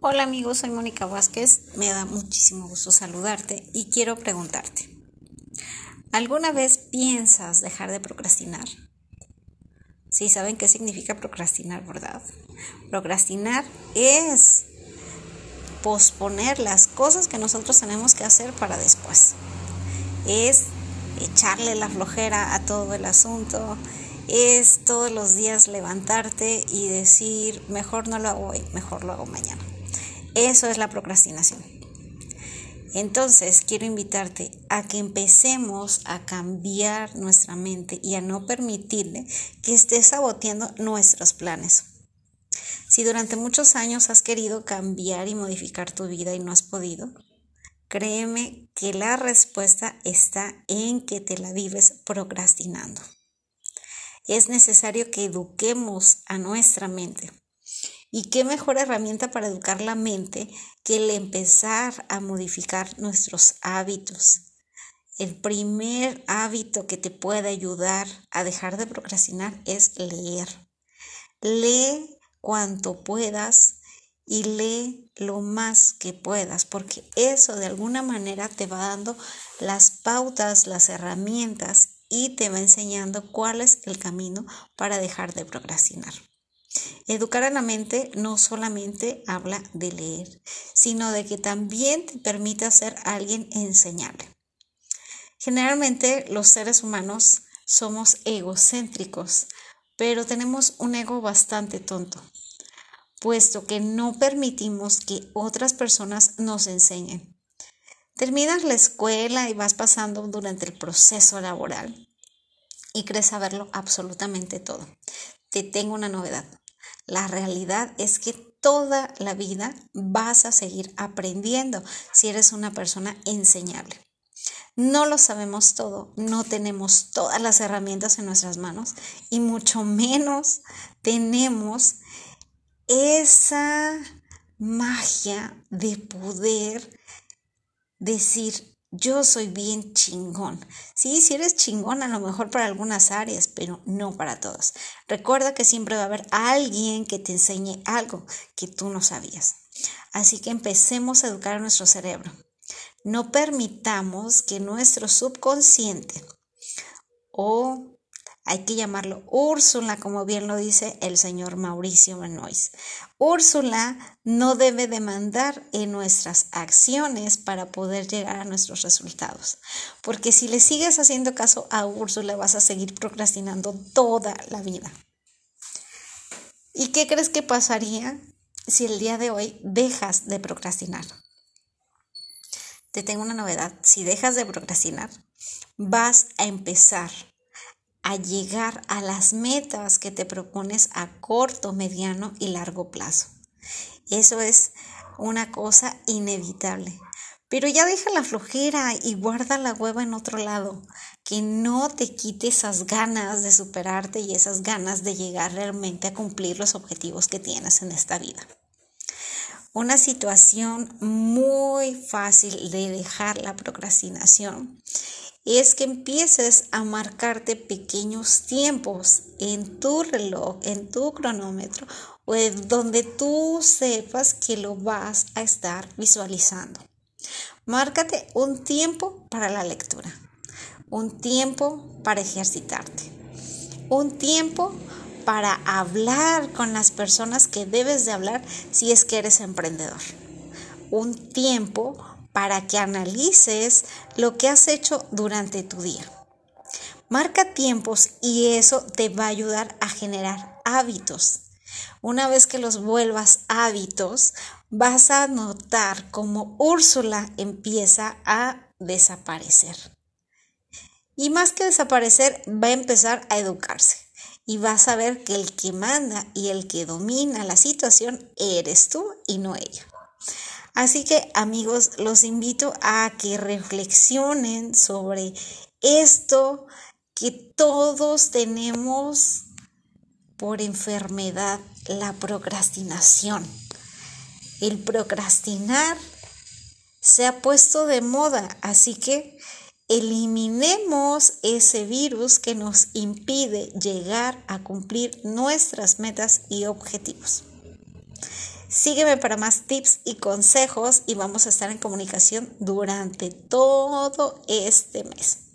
Hola amigos, soy Mónica Vázquez, me da muchísimo gusto saludarte y quiero preguntarte, ¿alguna vez piensas dejar de procrastinar? Sí, saben qué significa procrastinar, ¿verdad? Procrastinar es posponer las cosas que nosotros tenemos que hacer para después. Es echarle la flojera a todo el asunto, es todos los días levantarte y decir, mejor no lo hago hoy, mejor lo hago mañana. Eso es la procrastinación. Entonces, quiero invitarte a que empecemos a cambiar nuestra mente y a no permitirle que esté saboteando nuestros planes. Si durante muchos años has querido cambiar y modificar tu vida y no has podido, créeme que la respuesta está en que te la vives procrastinando. Es necesario que eduquemos a nuestra mente y qué mejor herramienta para educar la mente que el empezar a modificar nuestros hábitos. El primer hábito que te puede ayudar a dejar de procrastinar es leer. Lee cuanto puedas y lee lo más que puedas, porque eso de alguna manera te va dando las pautas, las herramientas y te va enseñando cuál es el camino para dejar de procrastinar. Educar a la mente no solamente habla de leer, sino de que también te permite ser alguien enseñable. Generalmente los seres humanos somos egocéntricos, pero tenemos un ego bastante tonto, puesto que no permitimos que otras personas nos enseñen. Terminas la escuela y vas pasando durante el proceso laboral y crees saberlo absolutamente todo. Te tengo una novedad. La realidad es que toda la vida vas a seguir aprendiendo si eres una persona enseñable. No lo sabemos todo, no tenemos todas las herramientas en nuestras manos y mucho menos tenemos esa magia de poder decir, yo soy bien chingón. Sí, si eres chingón a lo mejor para algunas áreas, pero no para todas. Recuerda que siempre va a haber alguien que te enseñe algo que tú no sabías. Así que empecemos a educar a nuestro cerebro. No permitamos que nuestro subconsciente o hay que llamarlo Úrsula, como bien lo dice el señor Mauricio Benoist. Úrsula no debe demandar en nuestras acciones para poder llegar a nuestros resultados, porque si le sigues haciendo caso a Úrsula vas a seguir procrastinando toda la vida. ¿Y qué crees que pasaría si el día de hoy dejas de procrastinar? Te tengo una novedad, si dejas de procrastinar, vas a empezar a llegar a las metas que te propones a corto, mediano y largo plazo. Eso es una cosa inevitable. Pero ya deja la flojera y guarda la hueva en otro lado, que no te quite esas ganas de superarte y esas ganas de llegar realmente a cumplir los objetivos que tienes en esta vida. Una situación muy fácil de dejar la procrastinación es que empieces a marcarte pequeños tiempos en tu reloj, en tu cronómetro, o donde tú sepas que lo vas a estar visualizando. Márcate un tiempo para la lectura, un tiempo para ejercitarte, un tiempo para hablar con las personas que debes de hablar si es que eres emprendedor, un tiempo para que analices lo que has hecho durante tu día. Marca tiempos y eso te va a ayudar a generar hábitos. Una vez que los vuelvas hábitos, vas a notar cómo Úrsula empieza a desaparecer. Y más que desaparecer, va a empezar a educarse. Y vas a ver que el que manda y el que domina la situación eres tú y no ella. Así que amigos, los invito a que reflexionen sobre esto que todos tenemos por enfermedad, la procrastinación. El procrastinar se ha puesto de moda, así que eliminemos ese virus que nos impide llegar a cumplir nuestras metas y objetivos. Sígueme para más tips y consejos y vamos a estar en comunicación durante todo este mes.